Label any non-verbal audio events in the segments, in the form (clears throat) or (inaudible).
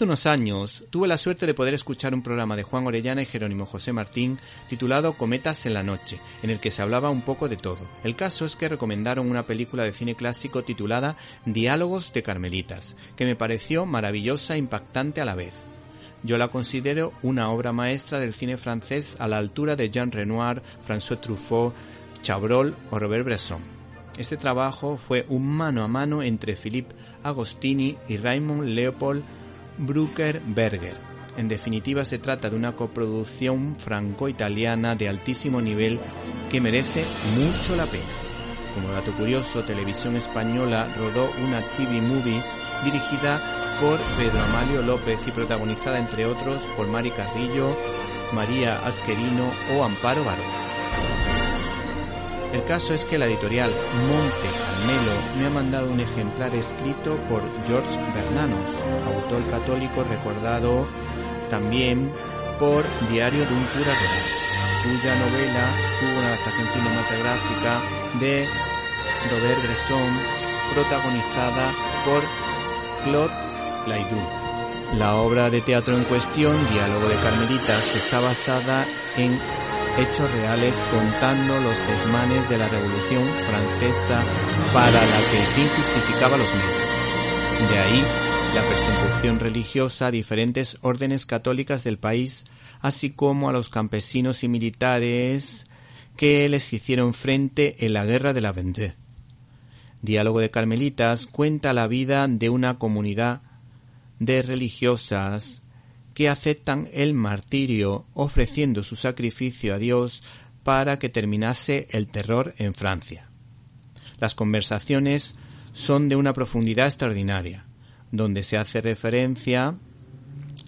Hace unos años tuve la suerte de poder escuchar un programa de Juan Orellana y Jerónimo José Martín titulado Cometas en la Noche, en el que se hablaba un poco de todo. El caso es que recomendaron una película de cine clásico titulada Diálogos de Carmelitas, que me pareció maravillosa e impactante a la vez. Yo la considero una obra maestra del cine francés a la altura de Jean Renoir, François Truffaut, Chabrol o Robert Bresson. Este trabajo fue un mano a mano entre Philippe Agostini y Raymond Leopold Brucker Berger. En definitiva, se trata de una coproducción franco-italiana de altísimo nivel que merece mucho la pena. Como dato curioso, Televisión Española rodó una TV movie dirigida por Pedro Amalio López y protagonizada entre otros por Mari Carrillo, María Asquerino o Amparo Barón. El caso es que la editorial Monte Carmelo me ha mandado un ejemplar escrito por George Bernanos, autor católico recordado también por Diario de un cura real, cuya novela tuvo una adaptación cinematográfica de Robert Bresson, protagonizada por Claude Laidou. La obra de teatro en cuestión, Diálogo de Carmelitas, está basada en hechos reales contando los desmanes de la Revolución Francesa para la que el fin justificaba los medios. De ahí la persecución religiosa a diferentes órdenes católicas del país, así como a los campesinos y militares que les hicieron frente en la guerra de la Vendée. Diálogo de Carmelitas cuenta la vida de una comunidad de religiosas que aceptan el martirio ofreciendo su sacrificio a Dios para que terminase el terror en Francia. Las conversaciones son de una profundidad extraordinaria, donde se hace referencia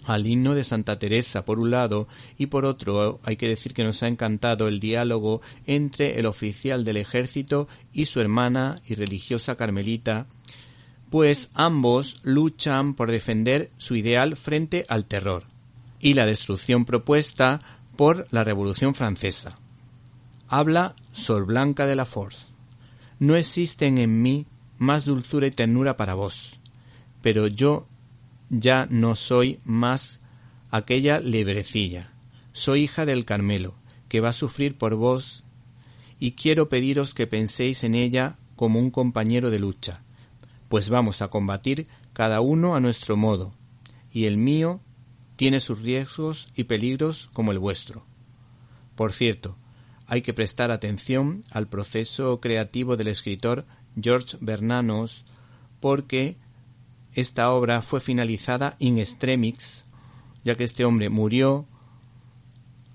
al himno de Santa Teresa por un lado y por otro hay que decir que nos ha encantado el diálogo entre el oficial del ejército y su hermana y religiosa carmelita pues ambos luchan por defender su ideal frente al terror y la destrucción propuesta por la Revolución Francesa. Habla Sor Blanca de la Force. No existen en mí más dulzura y ternura para vos, pero yo ya no soy más aquella librecilla. Soy hija del Carmelo, que va a sufrir por vos, y quiero pediros que penséis en ella como un compañero de lucha, pues vamos a combatir cada uno a nuestro modo, y el mío tiene sus riesgos y peligros como el vuestro. Por cierto, hay que prestar atención al proceso creativo del escritor George Bernanos porque esta obra fue finalizada in extremis, ya que este hombre murió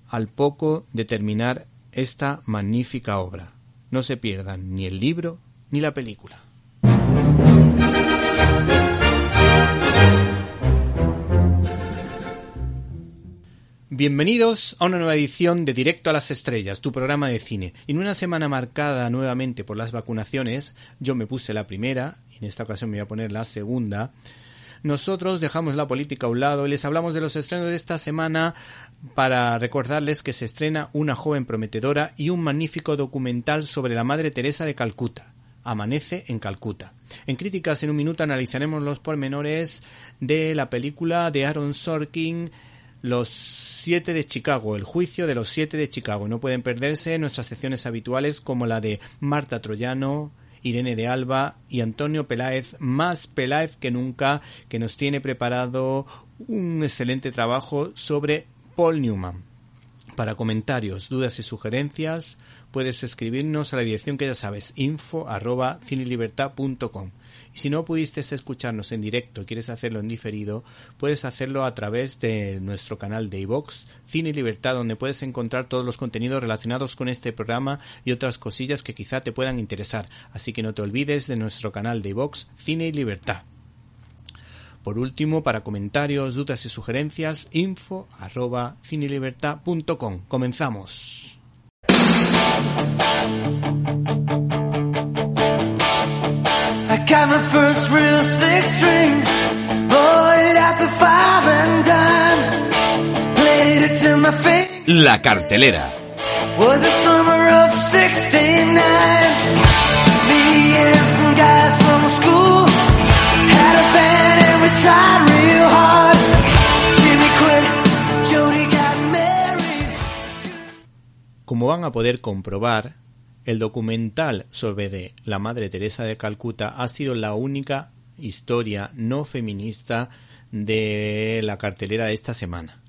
al poco de terminar esta magnífica obra. No se pierdan ni el libro ni la película. Bienvenidos a una nueva edición de Directo a las Estrellas, tu programa de cine. En una semana marcada nuevamente por las vacunaciones, yo me puse la primera, y en esta ocasión me voy a poner la segunda. Nosotros dejamos la política a un lado y les hablamos de los estrenos de esta semana para recordarles que se estrena Una joven prometedora y un magnífico documental sobre la Madre Teresa de Calcuta. Amanece en Calcuta. En críticas en un minuto analizaremos los pormenores de la película de Aaron Sorkin, Los siete de Chicago, el juicio de los siete de Chicago. No pueden perderse nuestras secciones habituales como la de Marta Troyano Irene de Alba y Antonio Peláez, más Peláez que nunca, que nos tiene preparado un excelente trabajo sobre Paul Newman. Para comentarios, dudas y sugerencias, puedes escribirnos a la dirección que ya sabes, info arroba. Si no pudiste escucharnos en directo quieres hacerlo en diferido, puedes hacerlo a través de nuestro canal de iVox, Cine y Libertad, donde puedes encontrar todos los contenidos relacionados con este programa y otras cosillas que quizá te puedan interesar. Así que no te olvides de nuestro canal de iVox, Cine y Libertad. Por último, para comentarios, dudas y sugerencias, info arroba. Comenzamos. Got my first real six string, bought it at the five and dime, played it till my finger La cartelera. was the summer of 69. Me and some guys from school had a band and we tried real hard. Jimmy quit, Jody got married. Como van a poder comprobar, el documental sobre la Madre Teresa de Calcuta ha sido la única historia no feminista de la cartelera de esta semana.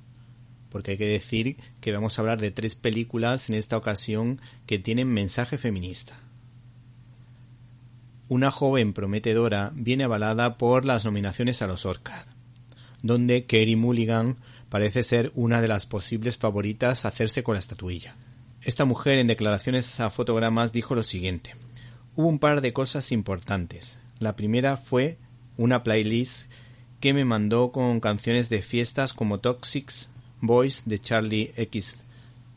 Porque hay que decir que vamos a hablar de tres películas en esta ocasión que tienen mensaje feminista. Una joven prometedora viene avalada por las nominaciones a los Oscar, donde Kerry Mulligan parece ser una de las posibles favoritas a hacerse con la estatuilla. Esta mujer en declaraciones a fotogramas dijo lo siguiente. Hubo un par de cosas importantes. La primera fue una playlist que me mandó con canciones de fiestas como Toxics Boys de Charlie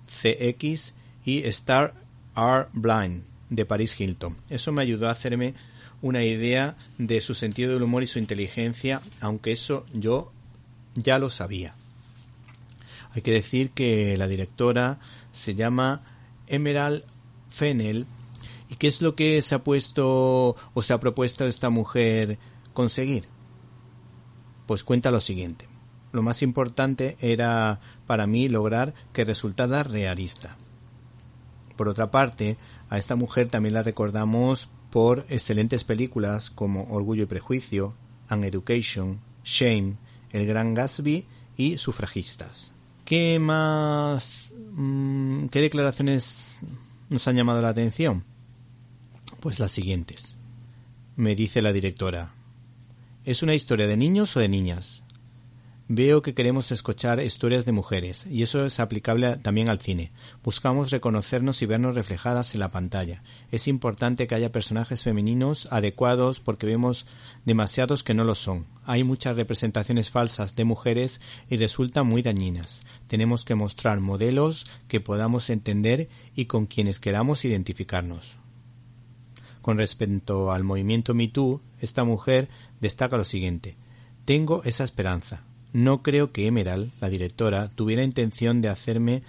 XCX y Star Are Blind de Paris Hilton. Eso me ayudó a hacerme una idea de su sentido del humor y su inteligencia, aunque eso yo ya lo sabía. Hay que decir que la directora se llama Emerald Fennel. ¿Y qué es lo que se ha puesto o se ha propuesto esta mujer conseguir? Pues cuenta lo siguiente. Lo más importante era para mí lograr que resultara realista. Por otra parte, a esta mujer también la recordamos por excelentes películas como Orgullo y Prejuicio, An Education, Shame, El Gran Gatsby y Sufragistas. ¿Qué más? mm, ¿Qué declaraciones nos han llamado la atención? Pues las siguientes. Me dice la directora. ¿Es una historia de niños o de niñas? Veo que queremos escuchar historias de mujeres, y eso es aplicable también al cine. Buscamos reconocernos y vernos reflejadas en la pantalla. Es importante que haya personajes femeninos adecuados porque vemos demasiados que no lo son. Hay muchas representaciones falsas de mujeres y resultan muy dañinas. Tenemos que mostrar modelos que podamos entender y con quienes queramos identificarnos. Con respecto al movimiento MeToo, esta mujer destaca lo siguiente. Tengo esa esperanza. No creo que Emerald, la directora, tuviera intención de hacerme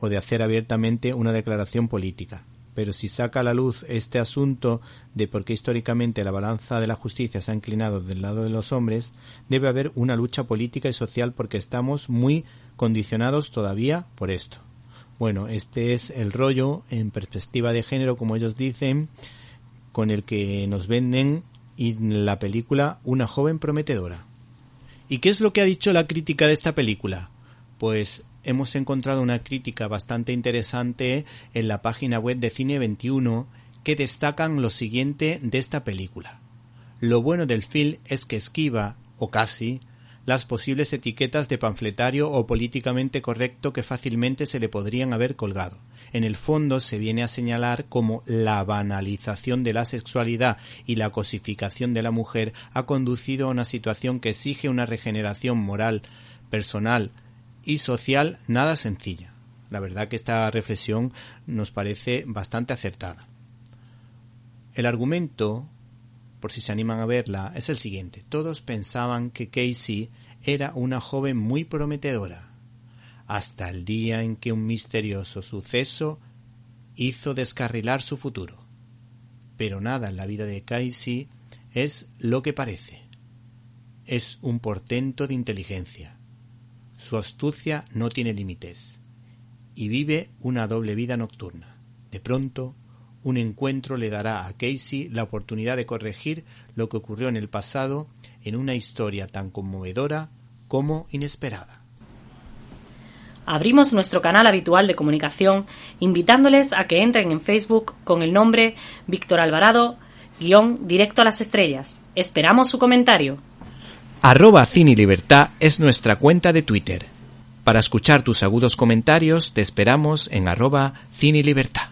o de hacer abiertamente una declaración política. Pero si saca a la luz este asunto de por qué históricamente la balanza de la justicia se ha inclinado del lado de los hombres, debe haber una lucha política y social porque estamos muy condicionados todavía por esto. Bueno, este es el rollo en perspectiva de género, como ellos dicen, con el que nos venden en la película Una joven prometedora. ¿Y qué es lo que ha dicho la crítica de esta película? Pues hemos encontrado una crítica bastante interesante en la página web de Cine 21 que destacan lo siguiente de esta película. Lo bueno del film es que esquiva, o casi, las posibles etiquetas de panfletario o políticamente correcto que fácilmente se le podrían haber colgado. En el fondo se viene a señalar como la banalización de la sexualidad y la cosificación de la mujer ha conducido a una situación que exige una regeneración moral, personal y social nada sencilla. La verdad que esta reflexión nos parece bastante acertada. El argumento, por si se animan a verla, es el siguiente. Todos pensaban que Casey era una joven muy prometedora, hasta el día en que un misterioso suceso hizo descarrilar su futuro. Pero nada en la vida de Casey es lo que parece. Es un portento de inteligencia. Su astucia no tiene límites y vive una doble vida nocturna. De pronto, Un encuentro le dará a Casey la oportunidad de corregir lo que ocurrió en el pasado en una historia tan conmovedora como inesperada. Abrimos nuestro canal habitual de comunicación invitándoles a que entren en Facebook con el nombre Víctor Alvarado, guion directo a las estrellas. Esperamos su comentario. Arroba Cine Libertad es nuestra cuenta de Twitter. Para escuchar tus agudos comentarios te esperamos en arroba Cine Libertad.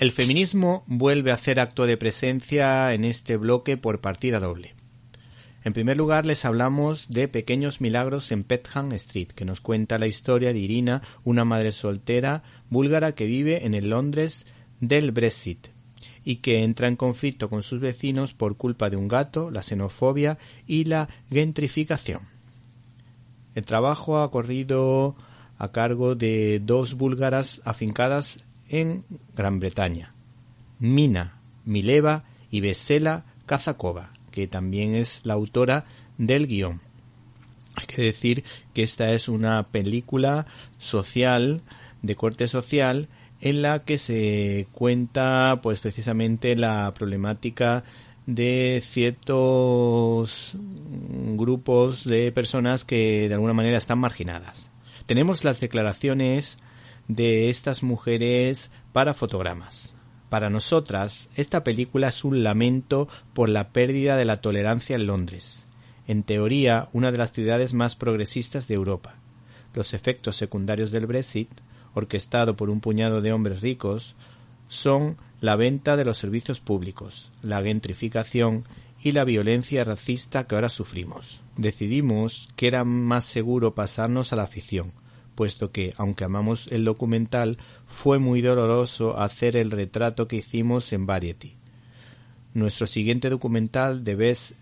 El feminismo vuelve a hacer acto de presencia en este bloque por partida doble. En primer lugar, les hablamos de Pequeños Milagros en Petham Street, que nos cuenta la historia de Irina, una madre soltera búlgara que vive en el Londres del Brexit y que entra en conflicto con sus vecinos por culpa de un gato, la xenofobia y la gentrificación. El trabajo ha corrido a cargo de dos búlgaras afincadas en Gran Bretaña, Mina Mileva y Vesela Kazakova que también es la autora del guion. Hay que decir que esta es una película social, de corte social, en la que se cuenta pues precisamente la problemática de ciertos grupos de personas que de alguna manera están marginadas. Tenemos las declaraciones de estas mujeres para fotogramas. Para nosotras, esta película es un lamento por la pérdida de la tolerancia en Londres, en teoría una de las ciudades más progresistas de Europa. Los efectos secundarios del Brexit, orquestado por un puñado de hombres ricos, son la venta de los servicios públicos, la gentrificación y la violencia racista que ahora sufrimos. Decidimos que era más seguro pasarnos a la ficción, puesto que, aunque amamos el documental, fue muy doloroso hacer el retrato que hicimos en Variety. Nuestro siguiente documental, The Best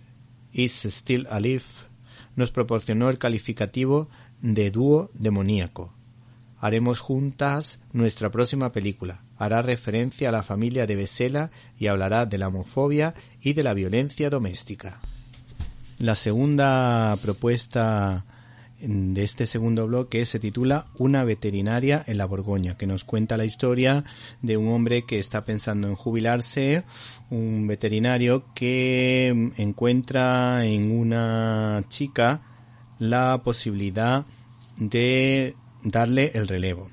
Is Still Alive, nos proporcionó el calificativo de dúo demoníaco. Haremos juntas nuestra próxima película. Hará referencia a la familia de Besela y hablará de la homofobia y de la violencia doméstica. La segunda propuesta de este segundo bloque se titula Una veterinaria en la Borgoña, que nos cuenta la historia de un hombre que está pensando en jubilarse, un veterinario que encuentra en una chica la posibilidad de darle el relevo.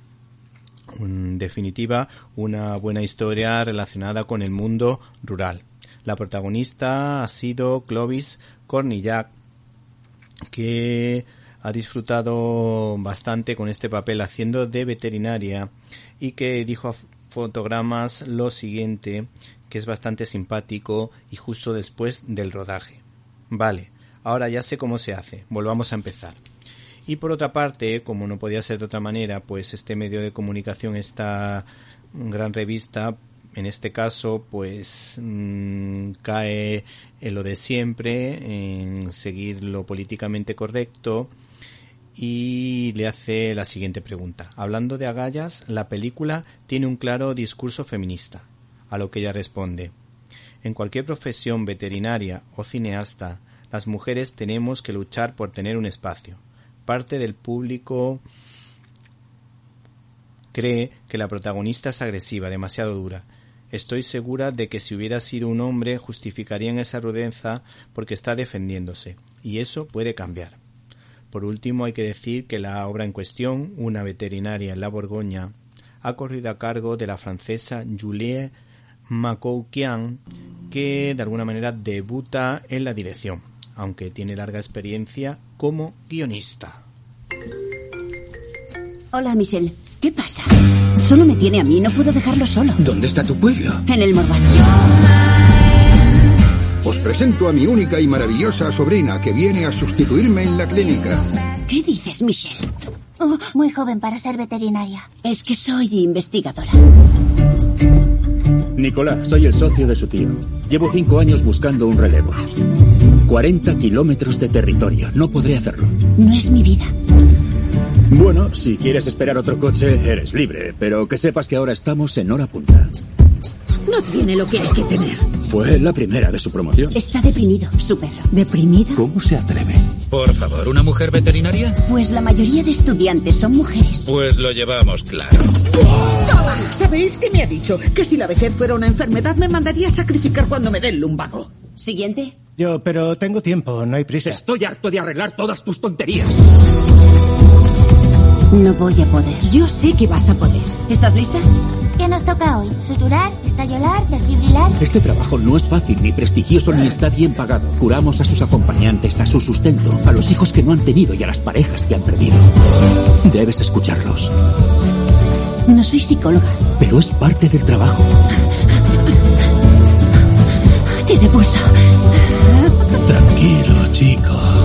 En definitiva, una buena historia relacionada con el mundo rural. La protagonista ha sido Clovis Cornillac, que ha disfrutado bastante con este papel haciendo de veterinaria y que dijo a fotogramas lo siguiente, que es bastante simpático y justo después del rodaje. Vale, ahora ya sé cómo se hace, volvamos a empezar. Y por otra parte, como no podía ser de otra manera, pues este medio de comunicación, esta gran revista, en este caso, pues mm, cae en lo de siempre, en seguir lo políticamente correcto, y le hace la siguiente pregunta. Hablando de agallas, la película tiene un claro discurso feminista, a lo que ella responde. En cualquier profesión veterinaria o cineasta, las mujeres tenemos que luchar por tener un espacio. Parte del público cree que la protagonista es agresiva, demasiado dura. Estoy segura de que si hubiera sido un hombre justificarían esa rudeza porque está defendiéndose, y eso puede cambiar. Por último, hay que decir que la obra en cuestión, Una veterinaria en la Borgoña, ha corrido a cargo de la francesa Julie Macouquian, que de alguna manera debuta en la dirección, aunque tiene larga experiencia como guionista. Hola, Michelle. ¿Qué pasa? Solo me tiene a mí, no puedo dejarlo solo. ¿Dónde está tu pueblo? En el Morval. Os presento a mi única y maravillosa sobrina que viene a sustituirme en la clínica. ¿Qué dices, Michelle? Oh, muy joven para ser veterinaria. Es que soy investigadora. Nicolás, soy el socio de su tío. Llevo cinco años buscando un relevo. 40 kilómetros de territorio. No podré hacerlo. No es mi vida. Bueno, si quieres esperar otro coche, eres libre, pero que sepas que ahora estamos en hora punta. No tiene lo que hay que tener. Fue la primera de su promoción. Está deprimido, su perro. ¿Deprimido? ¿Cómo se atreve? Por favor, ¿una mujer veterinaria? Pues la mayoría de estudiantes son mujeres. Pues lo llevamos claro. ¡Toma! ¿Sabéis qué me ha dicho? Que si la vejez fuera una enfermedad me mandaría a sacrificar cuando me dé el lumbago. Siguiente. Yo, pero tengo tiempo, no hay prisa. Estoy harto de arreglar todas tus tonterías. No voy a poder. Yo sé que vas a poder. ¿Estás lista? ¿Qué nos toca hoy? ¿Suturar? ¿Estallolar? ¿desfibrilar? Este trabajo no es fácil, ni prestigioso, ni está bien pagado. Curamos a sus acompañantes, a su sustento, a los hijos que no han tenido y a las parejas que han perdido. Debes escucharlos. No soy psicóloga. Pero es parte del trabajo. Tiene pulso. Tranquilo, chico.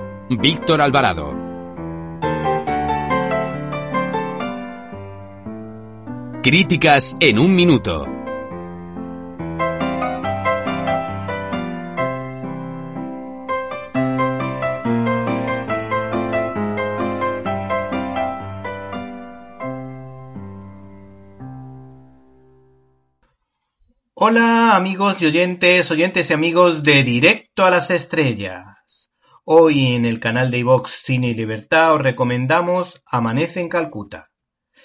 Víctor Alvarado. Críticas en un minuto. Hola amigos y oyentes, oyentes y amigos de Directo a las Estrellas. Hoy en el canal de iVox Cine y Libertad os recomendamos Amanece en Calcuta.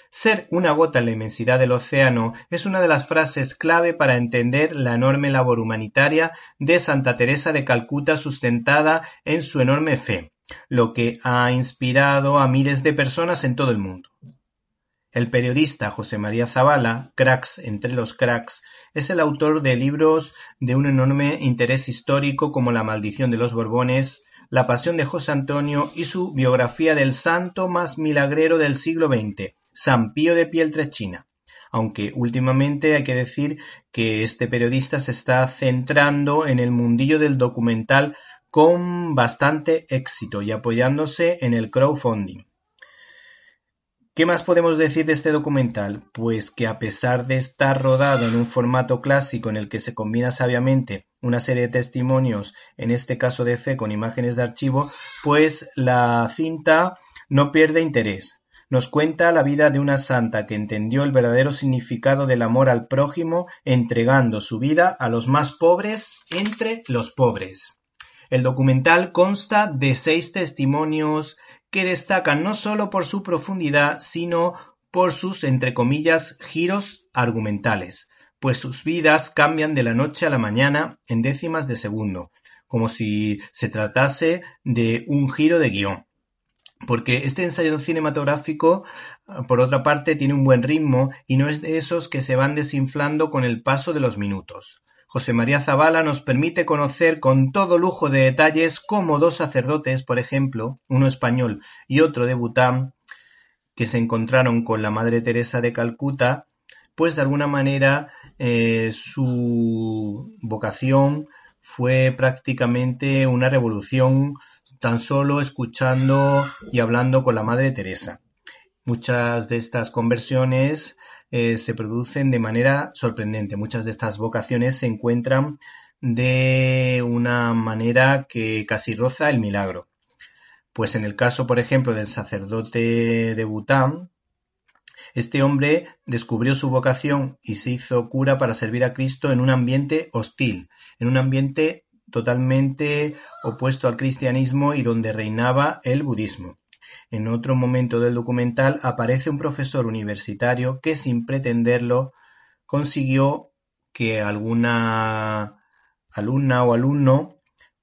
Ser una gota en la inmensidad del océano es una de las frases clave para entender la enorme labor humanitaria de Santa Teresa de Calcuta sustentada en su enorme fe, lo que ha inspirado a miles de personas en todo el mundo. El periodista José María Zavala, cracks entre los cracks, es el autor de libros de un enorme interés histórico como La maldición de los Borbones, La pasión de José Antonio y su biografía del santo más milagrero del siglo XX, San Pío de Pieltrechina. Aunque últimamente hay que decir que este periodista se está centrando en el mundillo del documental con bastante éxito y apoyándose en el crowdfunding. ¿Qué más podemos decir de este documental? Pues que a pesar de estar rodado en un formato clásico en el que se combina sabiamente una serie de testimonios, en este caso de fe con imágenes de archivo, pues la cinta no pierde interés. Nos cuenta la vida de una santa que entendió el verdadero significado del amor al prójimo entregando su vida a los más pobres entre los pobres. El documental consta de seis testimonios que destacan no solo por su profundidad, sino por sus, entre comillas, giros argumentales, pues sus vidas cambian de la noche a la mañana en décimas de segundo, como si se tratase de un giro de guion. Porque este ensayo cinematográfico, por otra parte, tiene un buen ritmo y no es de esos que se van desinflando con el paso de los minutos. José María Zavala nos permite conocer con todo lujo de detalles cómo dos sacerdotes, por ejemplo, uno español y otro de Bután, que se encontraron con la Madre Teresa de Calcuta, pues de alguna manera eh, su vocación fue prácticamente una revolución tan solo escuchando y hablando con la Madre Teresa. Muchas de estas conversiones eh, se producen de manera sorprendente. Muchas de estas vocaciones se encuentran de una manera que casi roza el milagro. Pues en el caso, por ejemplo, del sacerdote de Bután, este hombre descubrió su vocación y se hizo cura para servir a Cristo en un ambiente hostil, en un ambiente totalmente opuesto al cristianismo y donde reinaba el budismo. En otro momento del documental aparece un profesor universitario que sin pretenderlo consiguió que alguna alumna o alumno,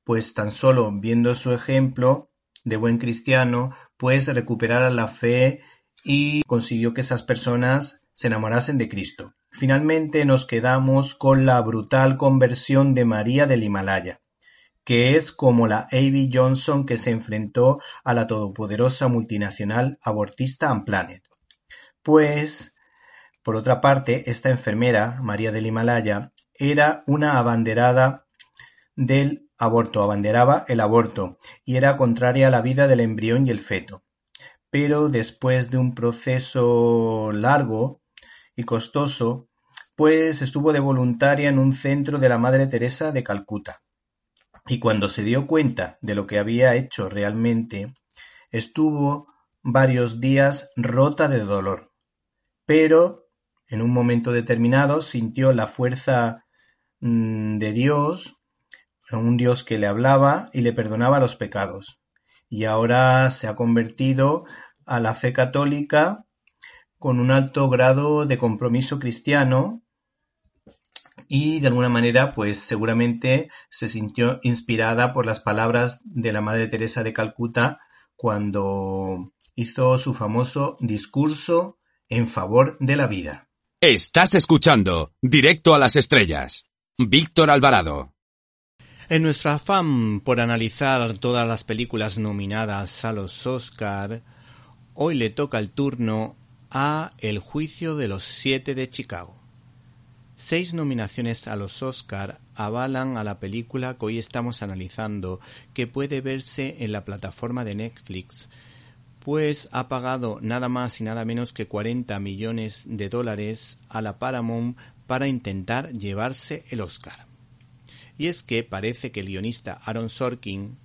pues tan solo viendo su ejemplo de buen cristiano, pues recuperara la fe y consiguió que esas personas se enamorasen de Cristo. Finalmente nos quedamos con la brutal conversión de María del Himalaya, que es como la A.B. Johnson que se enfrentó a la todopoderosa multinacional abortista Unplanet. Pues, por otra parte, esta enfermera, María del Himalaya, era una abanderada del aborto, abanderaba el aborto y era contraria a la vida del embrión y el feto. Pero después de un proceso largo y costoso, pues estuvo de voluntaria en un centro de la Madre Teresa de Calcuta. Y cuando se dio cuenta de lo que había hecho realmente, estuvo varios días rota de dolor. Pero en un momento determinado sintió la fuerza mm, de Dios un Dios que le hablaba y le perdonaba los pecados. Y ahora se ha convertido a la fe católica con un alto grado de compromiso cristiano y de alguna manera pues seguramente se sintió inspirada por las palabras de la Madre Teresa de Calcuta cuando hizo su famoso discurso en favor de la vida. Estás escuchando Directo a las Estrellas. Víctor Alvarado. En nuestro afán por analizar todas las películas nominadas a los Oscar, hoy le toca el turno a El juicio de los siete de Chicago. Seis nominaciones a los Oscar avalan a la película que hoy estamos analizando, que puede verse en la plataforma de Netflix, pues ha pagado nada más y nada menos que 40 millones de dólares a la Paramount para intentar llevarse el Oscar. Y es que parece que el guionista Aaron Sorkin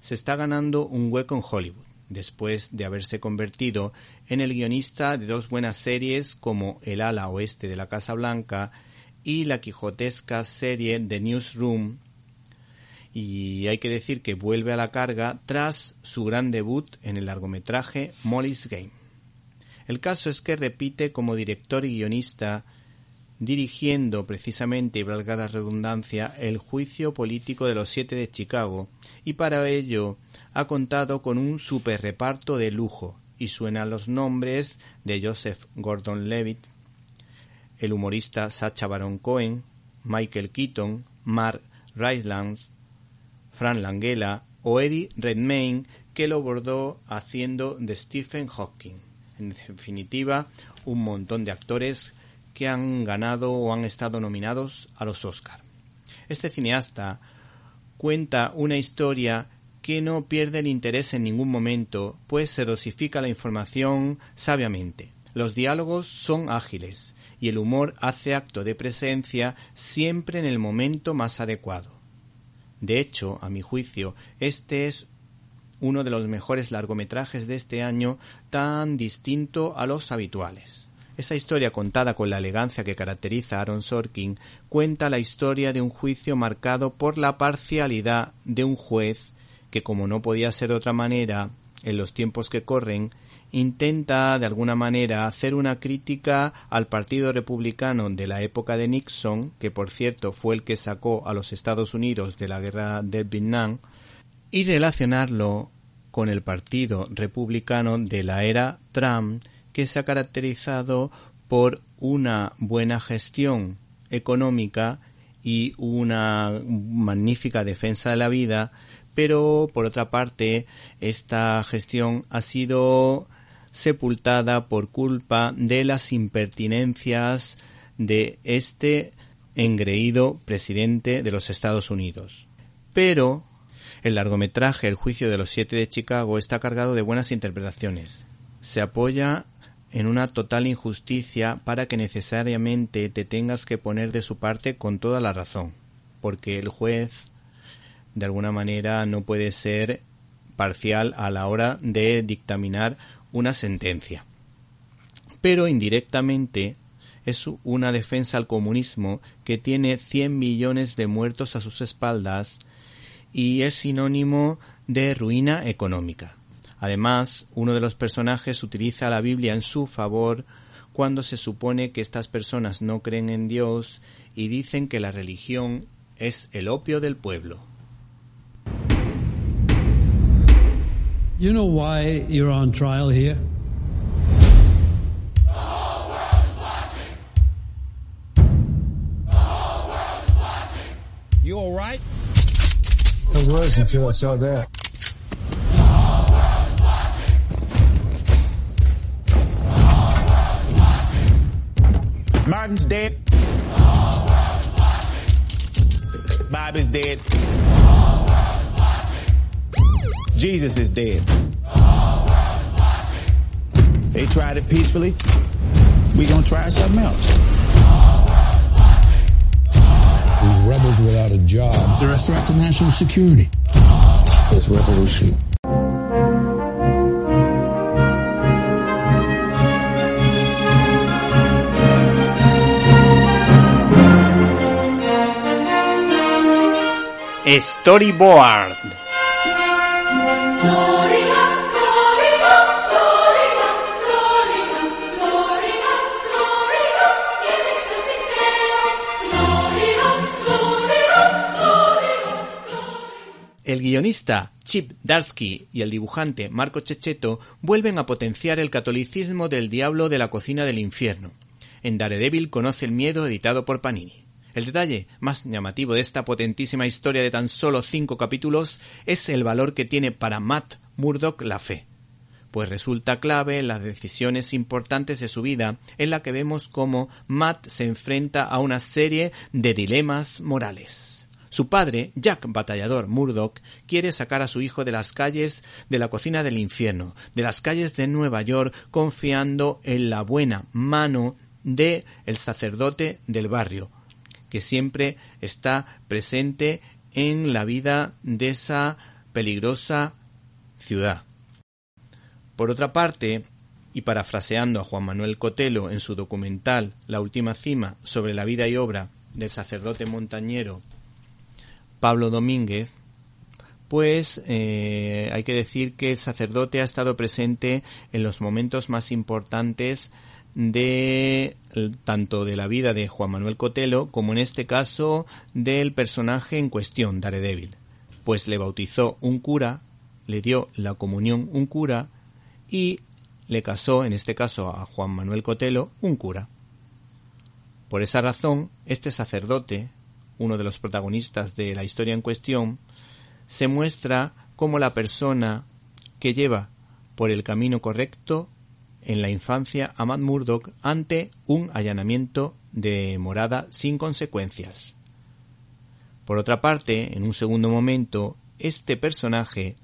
se está ganando un hueco en Hollywood, después de haberse convertido en el guionista de dos buenas series como El ala oeste de la Casa Blanca y la quijotesca serie The Newsroom. Y hay que decir que vuelve a la carga tras su gran debut en el largometraje Molly's Game. El caso es que repite como director y guionista dirigiendo precisamente, y valga la redundancia, el juicio político de los siete de Chicago, y para ello ha contado con un super reparto de lujo, y suenan los nombres de Joseph Gordon-Levitt, el humorista Sacha Baron Cohen, Michael Keaton, Mark Rylance, Fran Langella o Eddie Redmayne, que lo bordó haciendo de Stephen Hawking. En definitiva, un montón de actores que han ganado o han estado nominados a los Oscar. Este cineasta cuenta una historia que no pierde el interés en ningún momento, pues se dosifica la información sabiamente. Los diálogos son ágiles y el humor hace acto de presencia siempre en el momento más adecuado. De hecho, a mi juicio, este es uno de los mejores largometrajes de este año tan distinto a los habituales. Esta historia contada con la elegancia que caracteriza a Aaron Sorkin cuenta la historia de un juicio marcado por la parcialidad de un juez que, como no podía ser de otra manera, en los tiempos que corren, intenta de alguna manera hacer una crítica al Partido Republicano de la época de Nixon, que por cierto fue el que sacó a los Estados Unidos de la guerra de Vietnam, y relacionarlo con el Partido Republicano de la era Trump, que se ha caracterizado por una buena gestión económica y una magnífica defensa de la vida, pero por otra parte esta gestión ha sido sepultada por culpa de las impertinencias de este engreído presidente de los Estados Unidos. Pero el largometraje El juicio de los siete de Chicago está cargado de buenas interpretaciones. Se apoya en una total injusticia para que necesariamente te tengas que poner de su parte con toda la razón, porque el juez de alguna manera no puede ser parcial a la hora de dictaminar una sentencia. Pero indirectamente es una defensa al comunismo que tiene 100 millones de muertos a sus espaldas y es sinónimo de ruina económica. Además, uno de los personajes utiliza la Biblia en su favor cuando se supone que estas personas no creen en Dios y dicen que la religión es el opio del pueblo. You know why you're on trial here? You all right? I was until I saw that. Martin's dead. Bob is dead. Jesus is dead. They tried it peacefully. We gonna try something else. These rebels without a job. They're a threat to national security. It's revolution. Storyboard. El guionista Chip Darsky y el dibujante Marco Checheto vuelven a potenciar el catolicismo del diablo de la cocina del infierno. En Daredevil conoce el miedo editado por Panini. El detalle más llamativo de esta potentísima historia de tan solo cinco capítulos es el valor que tiene para Matt Murdock la fe, pues resulta clave en las decisiones importantes de su vida, en la que vemos cómo Matt se enfrenta a una serie de dilemas morales. Su padre, Jack Batallador Murdoch, quiere sacar a su hijo de las calles de la cocina del infierno, de las calles de Nueva York, confiando en la buena mano de el sacerdote del barrio, que siempre está presente en la vida de esa peligrosa ciudad. Por otra parte, y parafraseando a Juan Manuel Cotelo en su documental La última cima sobre la vida y obra del sacerdote montañero Pablo Domínguez, pues eh, hay que decir que el sacerdote ha estado presente en los momentos más importantes de tanto de la vida de Juan Manuel Cotelo como en este caso del personaje en cuestión, Daredevil, pues le bautizó un cura, le dio la comunión un cura y le casó, en este caso a Juan Manuel Cotelo, un cura. Por esa razón, este sacerdote, uno de los protagonistas de la historia en cuestión, se muestra como la persona que lleva por el camino correcto en la infancia a Matt Murdock ante un allanamiento de morada sin consecuencias. Por otra parte, en un segundo momento, este personaje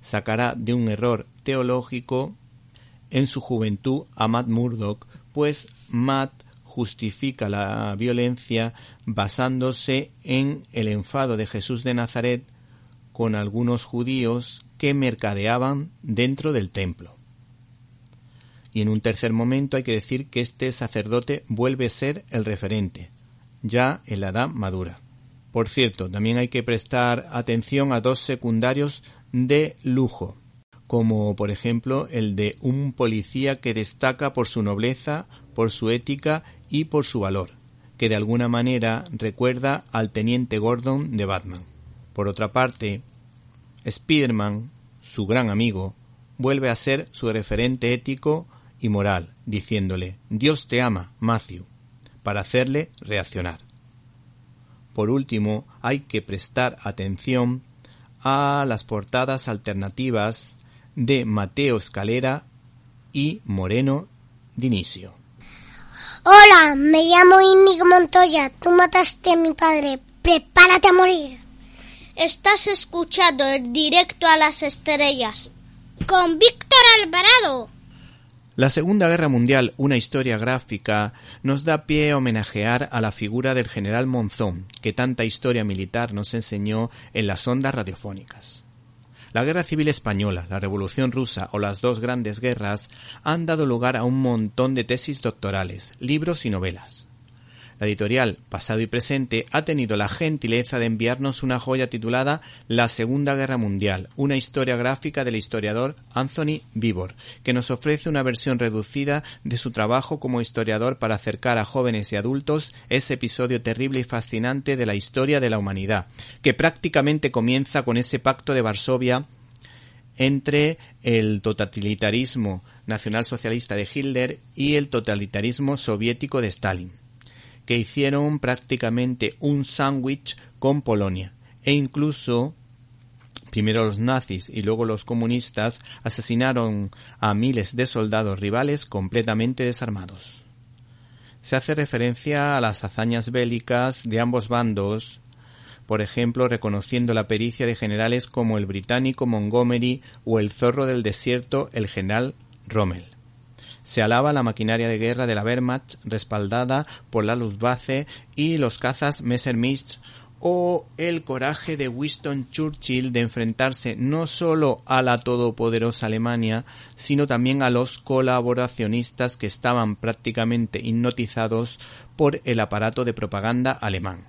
sacará de un error teológico en su juventud a Matt Murdock, pues Matt justifica la violencia basándose en el enfado de Jesús de Nazaret con algunos judíos que mercadeaban dentro del templo. Y en un tercer momento hay que decir que este sacerdote vuelve a ser el referente, ya en la edad madura. Por cierto, también hay que prestar atención a dos secundarios de lujo, como por ejemplo el de un policía que destaca por su nobleza, por su ética y por su valor, que de alguna manera recuerda al teniente Gordon de Batman. Por otra parte, Spiderman, su gran amigo, vuelve a ser su referente ético y moral, diciéndole Dios te ama, Matthew, para hacerle reaccionar. Por último, hay que prestar atención a las portadas alternativas de Mateo Escalera y Moreno Dinicio. Hola, me llamo Inigo Montoya. Tú mataste a mi padre. Prepárate a morir. Estás escuchando el directo a las estrellas con Víctor Alvarado. La Segunda Guerra Mundial, una historia gráfica, nos da pie a homenajear a la figura del general Monzón, que tanta historia militar nos enseñó en las ondas radiofónicas. La Guerra Civil Española, la Revolución Rusa o las dos grandes guerras han dado lugar a un montón de tesis doctorales, libros y novelas. La editorial Pasado y Presente ha tenido la gentileza de enviarnos una joya titulada La Segunda Guerra Mundial, una historia gráfica del historiador Anthony Vivor, que nos ofrece una versión reducida de su trabajo como historiador para acercar a jóvenes y adultos ese episodio terrible y fascinante de la historia de la humanidad, que prácticamente comienza con ese pacto de Varsovia entre el totalitarismo nacionalsocialista de Hitler y el totalitarismo soviético de Stalin, que hicieron prácticamente un sándwich con Polonia e incluso primero los nazis y luego los comunistas asesinaron a miles de soldados rivales completamente desarmados. Se hace referencia a las hazañas bélicas de ambos bandos por ejemplo reconociendo la pericia de generales como el británico Montgomery o el zorro del desierto el general Rommel. Se alaba la maquinaria de guerra de la Wehrmacht respaldada por la Luftwaffe y los cazas Messerschmitt o el coraje de Winston Churchill de enfrentarse no solo a la todopoderosa Alemania, sino también a los colaboracionistas que estaban prácticamente hipnotizados por el aparato de propaganda alemán.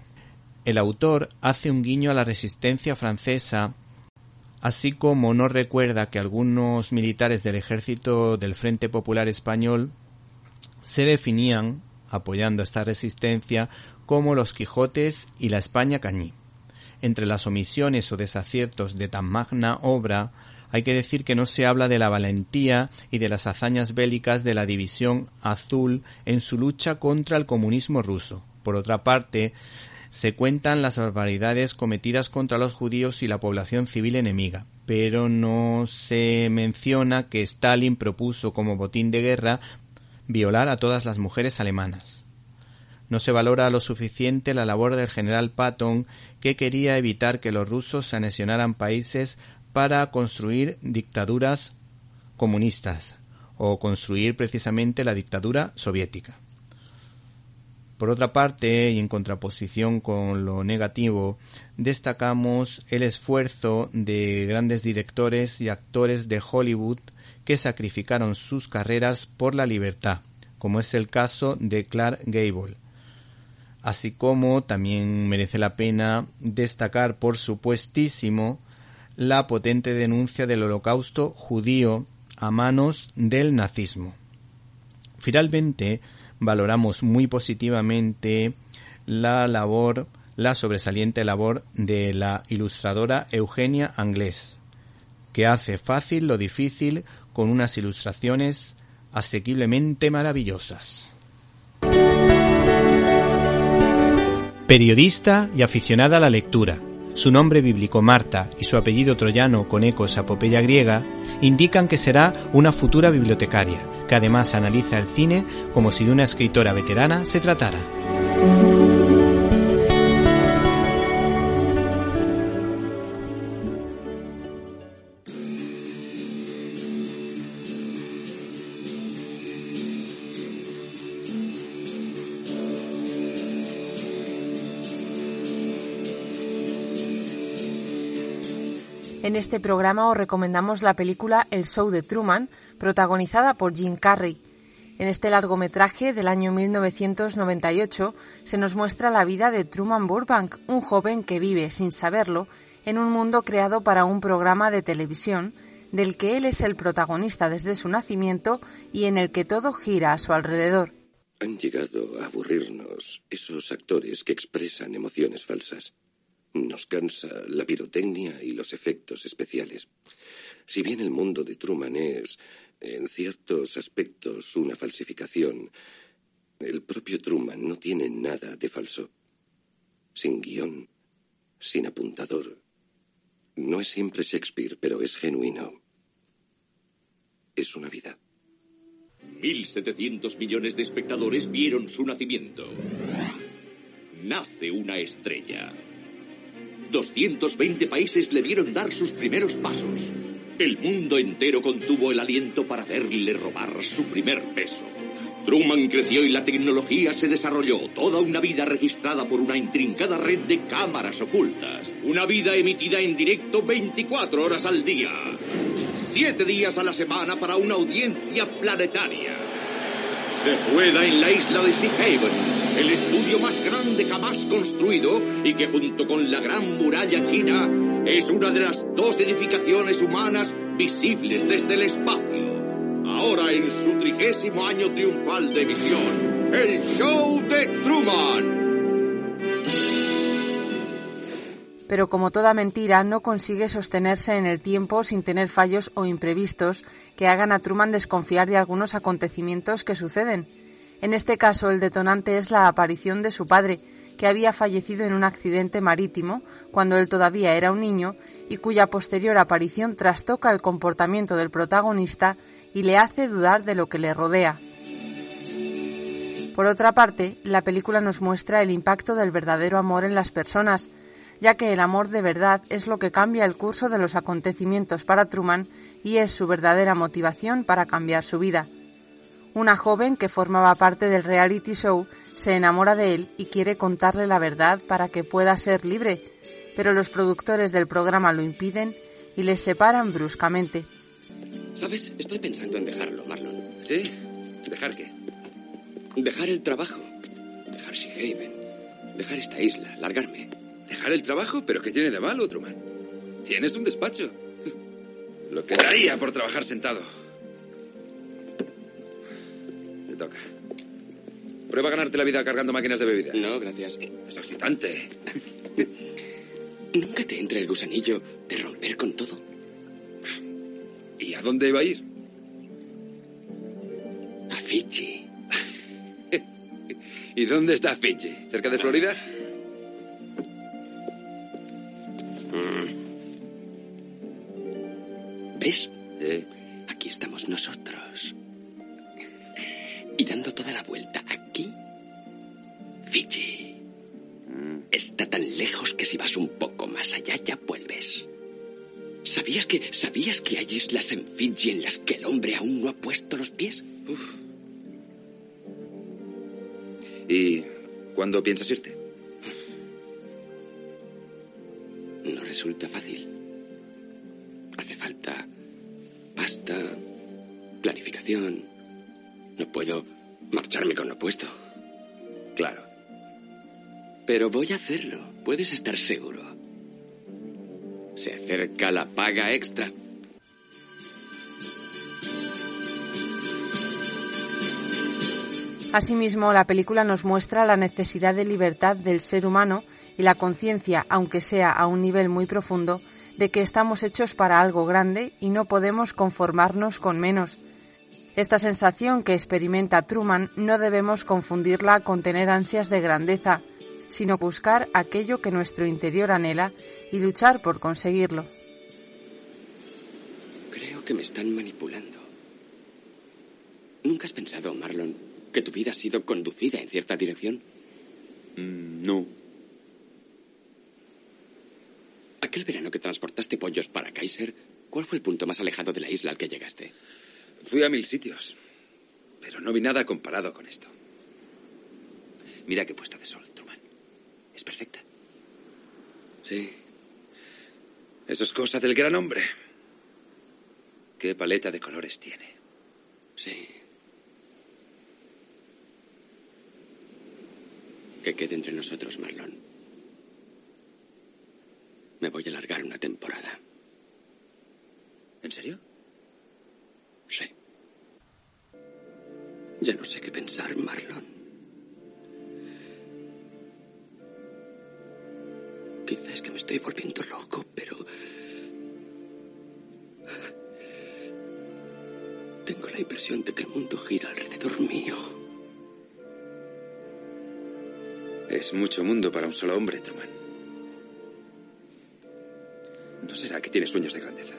El autor hace un guiño a la resistencia francesa, así como no recuerda que algunos militares del ejército del Frente Popular Español se definían, apoyando esta resistencia, como los Quijotes y la España Cañí. Entre las omisiones o desaciertos de tan magna obra, hay que decir que no se habla de la valentía y de las hazañas bélicas de la División Azul en su lucha contra el comunismo ruso. Por otra parte, se cuentan las barbaridades cometidas contra los judíos y la población civil enemiga, pero no se menciona que Stalin propuso como botín de guerra violar a todas las mujeres alemanas. No se valora lo suficiente la labor del general Patton, que quería evitar que los rusos se anexionaran países para construir dictaduras comunistas o construir precisamente la dictadura soviética. Por otra parte, y en contraposición con lo negativo, destacamos el esfuerzo de grandes directores y actores de Hollywood que sacrificaron sus carreras por la libertad, como es el caso de Clark Gable. Así como también merece la pena destacar, por supuestísimo, la potente denuncia del holocausto judío a manos del nazismo. Finalmente, valoramos muy positivamente la labor, la sobresaliente labor de la ilustradora Eugenia Anglés, que hace fácil lo difícil con unas ilustraciones asequiblemente maravillosas. Periodista y aficionada a la lectura, su nombre bíblico Marta y su apellido troyano con ecos a apopeya griega indican que será una futura bibliotecaria, que además analiza el cine como si de una escritora veterana se tratara. En este programa os recomendamos la película El Show de Truman, protagonizada por Jim Carrey. En este largometraje del año 1998 se nos muestra la vida de Truman Burbank, un joven que vive, sin saberlo, en un mundo creado para un programa de televisión del que él es el protagonista desde su nacimiento y en el que todo gira a su alrededor. Han llegado a aburrirnos esos actores que expresan emociones falsas. Nos cansa la pirotecnia y los efectos especiales. Si bien el mundo de Truman es, en ciertos aspectos, una falsificación, el propio Truman no tiene nada de falso. Sin guion, sin apuntador. No es siempre Shakespeare, pero es genuino. Es una vida. 1.700 millones de espectadores vieron su nacimiento. Nace una estrella. 220 países le vieron dar sus primeros pasos. El mundo entero contuvo el aliento para verle robar su primer beso. Truman creció y la tecnología se desarrolló. Toda una vida registrada por una intrincada red de cámaras ocultas. Una vida emitida en directo 24 horas al día. Siete días a la semana para una audiencia planetaria. Se rueda en la isla de Sea Haven, el estudio más grande jamás construido y que junto con la Gran Muralla China es una de las dos edificaciones humanas visibles desde el espacio. Ahora en su trigésimo año triunfal de emisión, el show de Truman. Pero como toda mentira no consigue sostenerse en el tiempo sin tener fallos o imprevistos que hagan a Truman desconfiar de algunos acontecimientos que suceden. En este caso el detonante es la aparición de su padre, que había fallecido en un accidente marítimo cuando él todavía era un niño y cuya posterior aparición trastoca el comportamiento del protagonista y le hace dudar de lo que le rodea. Por otra parte, la película nos muestra el impacto del verdadero amor en las personas, ya que el amor de verdad es lo que cambia el curso de los acontecimientos para Truman y es su verdadera motivación para cambiar su vida. Una joven que formaba parte del reality show se enamora de él y quiere contarle la verdad para que pueda ser libre, pero los productores del programa lo impiden y les separan bruscamente. ¿Sabes? Estoy pensando en dejarlo, Marlon. ¿Sí? ¿Dejar qué? Dejar el trabajo. Dejar Shehaven. Dejar esta isla. Largarme. ¿Dejar el trabajo? ¿Pero qué tiene de malo, Truman? Tienes un despacho. (laughs) Lo que daría por trabajar sentado. Te toca. Prueba a ganarte la vida cargando máquinas de bebida. No, gracias. Es excitante. (laughs) Nunca te entra el gusanillo de romper con todo. ¿Y a dónde iba a ir? A Fiji. (laughs) ¿Y dónde está Fiji? ¿Cerca de Florida? ¿Ves? Aquí estamos nosotros. Y dando toda la vuelta aquí, Fiji. Está tan lejos que si vas un poco más allá ya vuelves. ¿Sabías que, ¿Sabías que hay islas en Fiji en las que el hombre aún no ha puesto los pies? ¿Y cuándo piensas irte? Resulta fácil. Hace falta pasta, planificación. No puedo marcharme con lo puesto. Claro. Pero voy a hacerlo, puedes estar seguro. Se acerca la paga extra. Asimismo, la película nos muestra la necesidad de libertad del ser humano y la conciencia, aunque sea a un nivel muy profundo, de que estamos hechos para algo grande y no podemos conformarnos con menos. Esta sensación que experimenta Truman no debemos confundirla con tener ansias de grandeza, sino buscar aquello que nuestro interior anhela y luchar por conseguirlo. Creo que me están manipulando. ¿Nunca has pensado, Marlon, que tu vida ha sido conducida en cierta dirección? Mm, no. Aquel verano que transportaste pollos para Kaiser, ¿cuál fue el punto más alejado de la isla al que llegaste? Fui a mil sitios, pero no vi nada comparado con esto. Mira qué puesta de sol, Truman. Es perfecta. Sí. Eso es cosa del gran hombre. ¿Qué paleta de colores tiene? Sí. Que quede entre nosotros, Marlon. Me voy a largar una temporada. ¿En serio? Sí. Ya no sé qué pensar, Marlon. Quizá es que me estoy volviendo loco, pero... Tengo la impresión de que el mundo gira alrededor mío. Es mucho mundo para un solo hombre, Truman. Que tienes sueños de grandeza?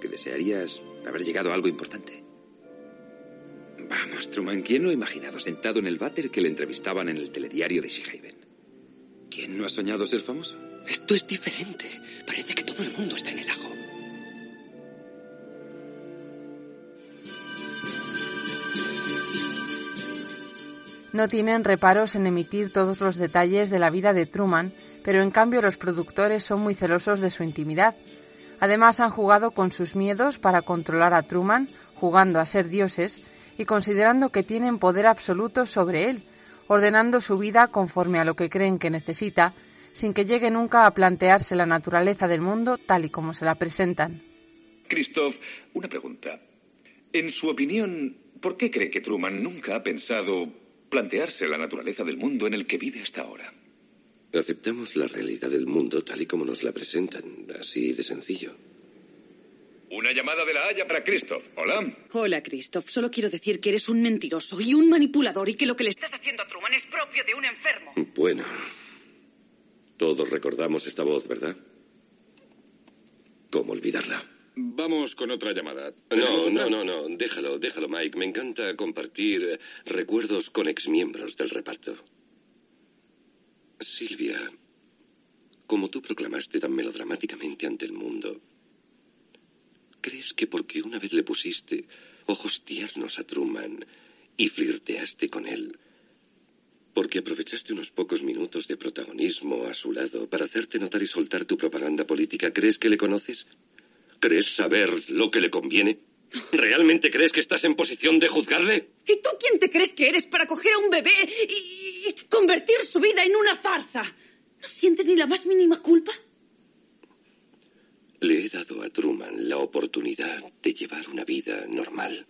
¿Que desearías haber llegado a algo importante? Vamos, Truman, ¿quién no ha imaginado sentado en el váter que le entrevistaban en el telediario de Shehaven? ¿Quién no ha soñado ser famoso? Esto es diferente. Parece que todo el mundo está en el ajo. No tienen reparos en emitir todos los detalles de la vida de Truman, pero en cambio los productores son muy celosos de su intimidad. Además han jugado con sus miedos para controlar a Truman, jugando a ser dioses, y considerando que tienen poder absoluto sobre él, ordenando su vida conforme a lo que creen que necesita, sin que llegue nunca a plantearse la naturaleza del mundo tal y como se la presentan. Christoph, una pregunta. En su opinión, ¿por qué cree que Truman nunca ha pensado plantearse la naturaleza del mundo en el que vive hasta ahora? Aceptamos la realidad del mundo tal y como nos la presentan, así de sencillo. Una llamada de la Haya para Christoph. Hola. Hola, Christoph. Solo quiero decir que eres un mentiroso y un manipulador y que lo que le estás haciendo a Truman es propio de un enfermo. Bueno, todos recordamos esta voz, ¿verdad? ¿Cómo olvidarla? Vamos con otra llamada. No, no, no, no. Déjalo, déjalo, Mike. Me encanta compartir recuerdos con exmiembros del reparto. Silvia, como tú proclamaste tan melodramáticamente ante el mundo, ¿crees que porque una vez le pusiste ojos tiernos a Truman y flirteaste con él, porque aprovechaste unos pocos minutos de protagonismo a su lado para hacerte notar y soltar tu propaganda política, ¿crees que le conoces? ¿Crees saber lo que le conviene? ¿Realmente crees que estás en posición de juzgarle? ¿Y tú quién te crees que eres para coger a un bebé y, y convertir su vida en una farsa? ¿No sientes ni la más mínima culpa? Le he dado a Truman la oportunidad de llevar una vida normal.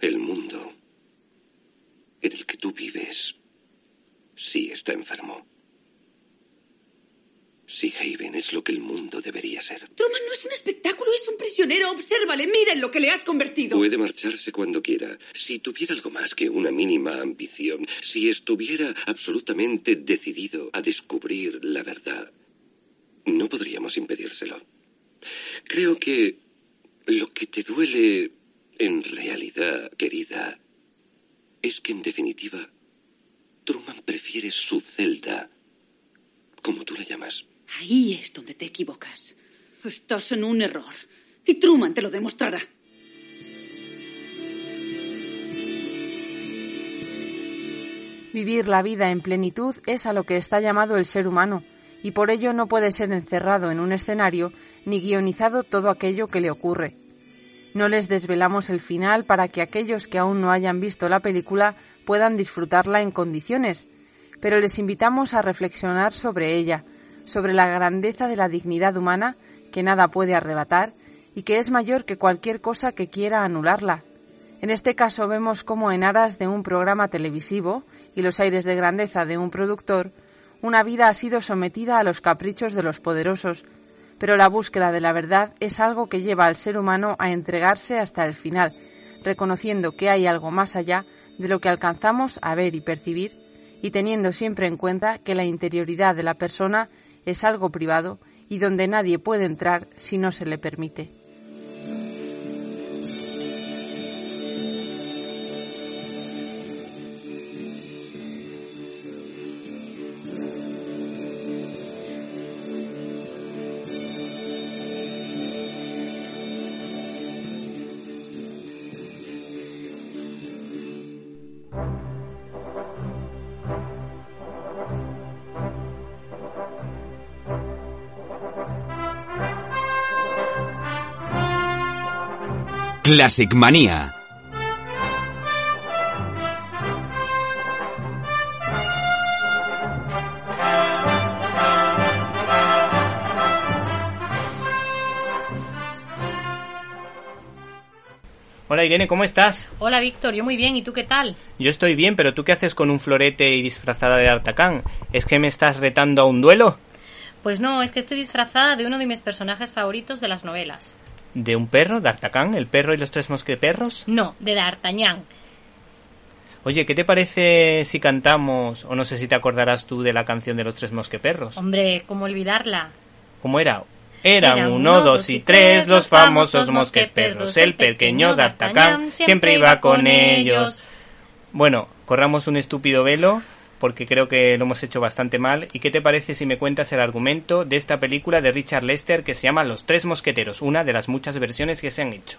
El mundo en el que tú vives sí está enfermo. Si Haven es lo que el mundo debería ser. Truman no es un espectáculo, es un prisionero. Obsérvale, mira en lo que le has convertido. Puede marcharse cuando quiera. Si tuviera algo más que una mínima ambición, si estuviera absolutamente decidido a descubrir la verdad, no podríamos impedírselo. Creo que lo que te duele en realidad, querida, es que en definitiva Truman prefiere su celda, como tú la llamas. Ahí es donde te equivocas. Estás en un error. Y Truman te lo demostrará. Vivir la vida en plenitud es a lo que está llamado el ser humano, y por ello no puede ser encerrado en un escenario ni guionizado todo aquello que le ocurre. No les desvelamos el final para que aquellos que aún no hayan visto la película puedan disfrutarla en condiciones, pero les invitamos a reflexionar sobre ella, sobre la grandeza de la dignidad humana que nada puede arrebatar y que es mayor que cualquier cosa que quiera anularla. En este caso vemos cómo en aras de un programa televisivo y los aires de grandeza de un productor, una vida ha sido sometida a los caprichos de los poderosos, pero la búsqueda de la verdad es algo que lleva al ser humano a entregarse hasta el final, reconociendo que hay algo más allá de lo que alcanzamos a ver y percibir, y teniendo siempre en cuenta que la interioridad de la persona es algo privado y donde nadie puede entrar si no se le permite. Classic Manía. Hola Irene, ¿cómo estás? Hola Víctor, yo muy bien, ¿y tú qué tal? Yo estoy bien, pero ¿tú qué haces con un florete y disfrazada de Artacán? ¿Es que me estás retando a un duelo? Pues no, es que estoy disfrazada de uno de mis personajes favoritos de las novelas. ¿De un perro? ¿D'Artacán? ¿El perro y los tres mosqueperros? No, de D'Artagnan. Oye, ¿qué te parece si cantamos, o no sé si te acordarás tú de la canción de los tres mosqueperros? Hombre, ¿cómo olvidarla? ¿Cómo era? Eran uno, dos y tres los famosos mosqueperros. El pequeño D'Artagnan siempre iba con ellos. Bueno, corramos un estúpido velo porque creo que lo hemos hecho bastante mal. ¿Y qué te parece si me cuentas el argumento de esta película de Richard Lester que se llama Los Tres Mosqueteros, una de las muchas versiones que se han hecho?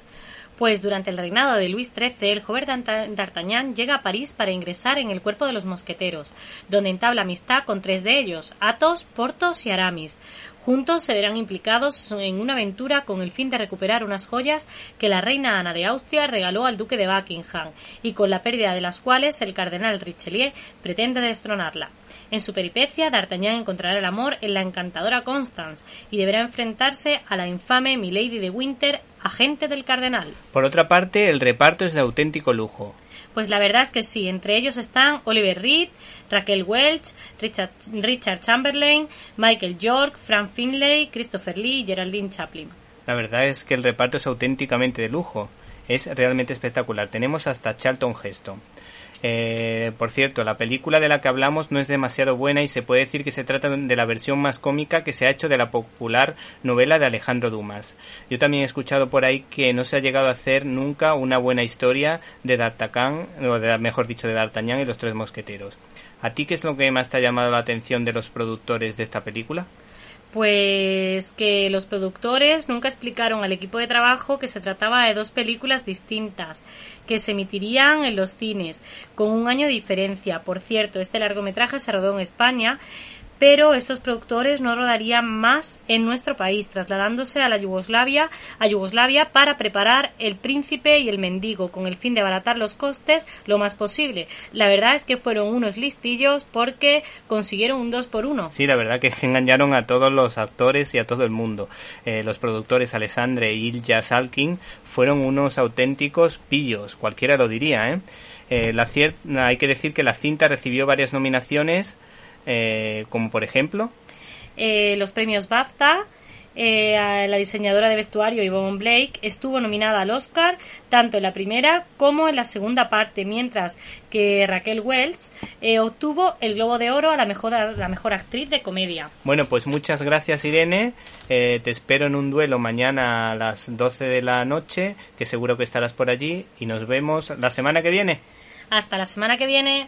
Pues durante el reinado de Luis XIII, el joven D'Artagnan llega a París para ingresar en el cuerpo de los mosqueteros, donde entabla amistad con tres de ellos, Athos, Porthos y Aramis. Juntos se verán implicados en una aventura con el fin de recuperar unas joyas que la reina Ana de Austria regaló al duque de Buckingham y con la pérdida de las cuales el cardenal Richelieu pretende destronarla. En su peripecia, D'Artagnan encontrará el amor en la encantadora Constance y deberá enfrentarse a la infame Milady de Winter, agente del cardenal. Por otra parte, el reparto es de auténtico lujo. Pues la verdad es que sí, entre ellos están Oliver Reed, Raquel Welch, Richard, Richard Chamberlain, Michael York, Frank Finlay, Christopher Lee y Geraldine Chaplin. La verdad es que el reparto es auténticamente de lujo. Es realmente espectacular. Tenemos hasta Charlton Heston. Eh, por cierto, la película de la que hablamos no es demasiado buena y se puede decir que se trata de la versión más cómica que se ha hecho de la popular novela de Alejandro Dumas. Yo también he escuchado por ahí que no se ha llegado a hacer nunca una buena historia de D'Artagnan, o de, mejor dicho, de D'Artagnan y los tres mosqueteros. ¿A ti qué es lo que más te ha llamado la atención de los productores de esta película? Pues que los productores nunca explicaron al equipo de trabajo que se trataba de dos películas distintas que se emitirían en los cines con un año de diferencia. Por cierto, este largometraje se rodó en España pero estos productores no rodarían más en nuestro país, trasladándose a la Yugoslavia, a Yugoslavia para preparar El Príncipe y El Mendigo, con el fin de abaratar los costes lo más posible. La verdad es que fueron unos listillos porque consiguieron un 2 por 1 Sí, la verdad que (laughs) engañaron a todos los actores y a todo el mundo. Eh, los productores Alessandre y Ilja Salkin fueron unos auténticos pillos, cualquiera lo diría, ¿eh? eh la hay que decir que la cinta recibió varias nominaciones eh, como por ejemplo eh, los premios BAFTA. Eh, la diseñadora de vestuario Yvonne Blake estuvo nominada al Oscar tanto en la primera como en la segunda parte, mientras que Raquel Welch obtuvo el Globo de Oro a la mejor, la mejor actriz de comedia. Bueno, pues muchas gracias Irene. te espero en un duelo mañana a las 12 de la noche, que seguro que estarás por allí y nos vemos la semana que viene. Hasta la semana que viene.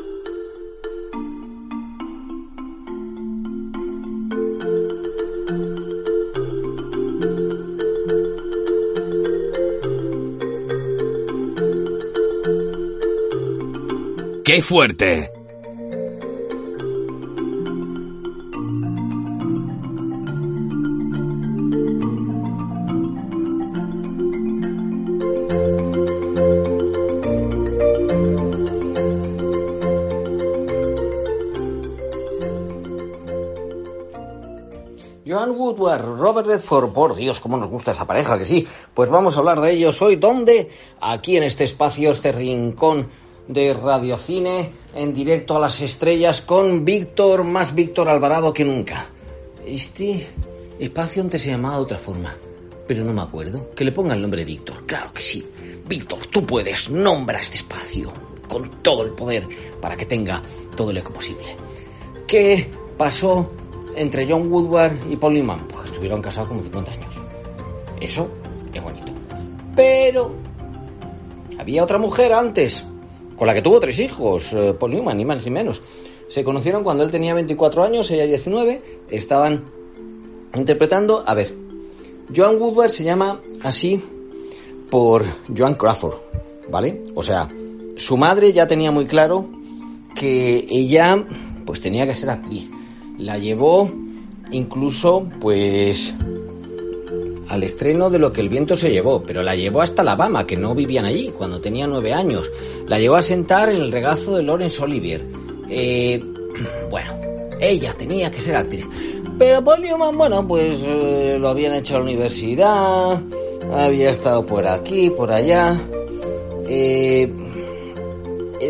¡Qué fuerte! Joan Woodward, Robert Redford, por Dios, cómo nos gusta esa pareja, que sí. Pues vamos a hablar de ellos hoy. ¿Dónde? Aquí en este espacio, este rincón de Radiocine en directo a las estrellas con Víctor, más Víctor Alvarado que nunca. Este espacio antes se llamaba de otra forma, pero no me acuerdo. Que le ponga el nombre Víctor, claro que sí. Víctor, tú puedes, nombra este espacio con todo el poder para que tenga todo el eco posible. ¿Qué pasó entre John Woodward y Paul Newman? Pues estuvieron casados como 50 años. Eso es bonito. Pero había otra mujer antes con la que tuvo tres hijos, eh, Paul Newman, ni más ni menos. Se conocieron cuando él tenía 24 años, ella 19, estaban interpretando, a ver, Joan Woodward se llama así por Joan Crawford, ¿vale? O sea, su madre ya tenía muy claro que ella pues tenía que ser actriz. La llevó incluso pues al estreno de Lo que el viento se llevó, pero la llevó hasta Alabama, que no vivían allí, cuando tenía nueve años. La llevó a sentar en el regazo de Laurence Olivier. Eh, (clears throat) bueno, ella tenía que ser actriz. Pero Paul Newman, bueno, pues eh, lo habían hecho a la universidad, había estado por aquí, por allá. Eh,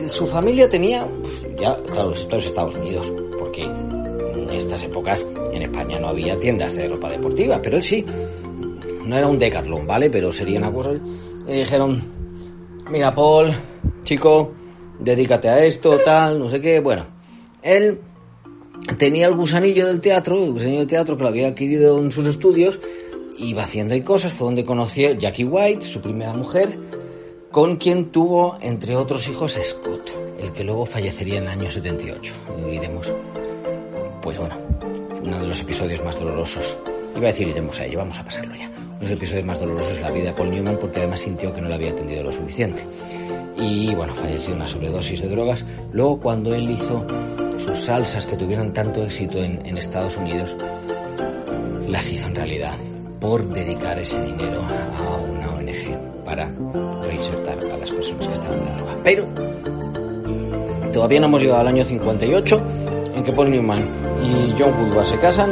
su familia tenía, ya, claro, esto es Estados Unidos, porque en estas épocas en España no había tiendas de ropa deportiva, pero él sí no era un decathlon, ¿vale? Pero sería una cosa. Y dijeron, mira, Paul, chico, dedícate a esto, tal, no sé qué. Bueno, él tenía el gusanillo del teatro, el gusanillo del teatro que lo había adquirido en sus estudios, iba haciendo ahí cosas, fue donde conoció Jackie White, su primera mujer, con quien tuvo, entre otros hijos, a Scott. el que luego fallecería en el año 78. Y diremos, pues bueno, uno de los episodios más dolorosos. Iba a decir, iremos a ello, vamos a pasarlo ya. Uno los episodios más dolorosos de la vida de Paul Newman porque además sintió que no le había atendido lo suficiente. Y bueno, falleció de una sobredosis de drogas. Luego cuando él hizo sus salsas que tuvieron tanto éxito en, en Estados Unidos, las hizo en realidad por dedicar ese dinero a una ONG para reinsertar a las personas que están en la droga. Pero todavía no hemos llegado al año 58 en que Paul Newman y John Woodward se casan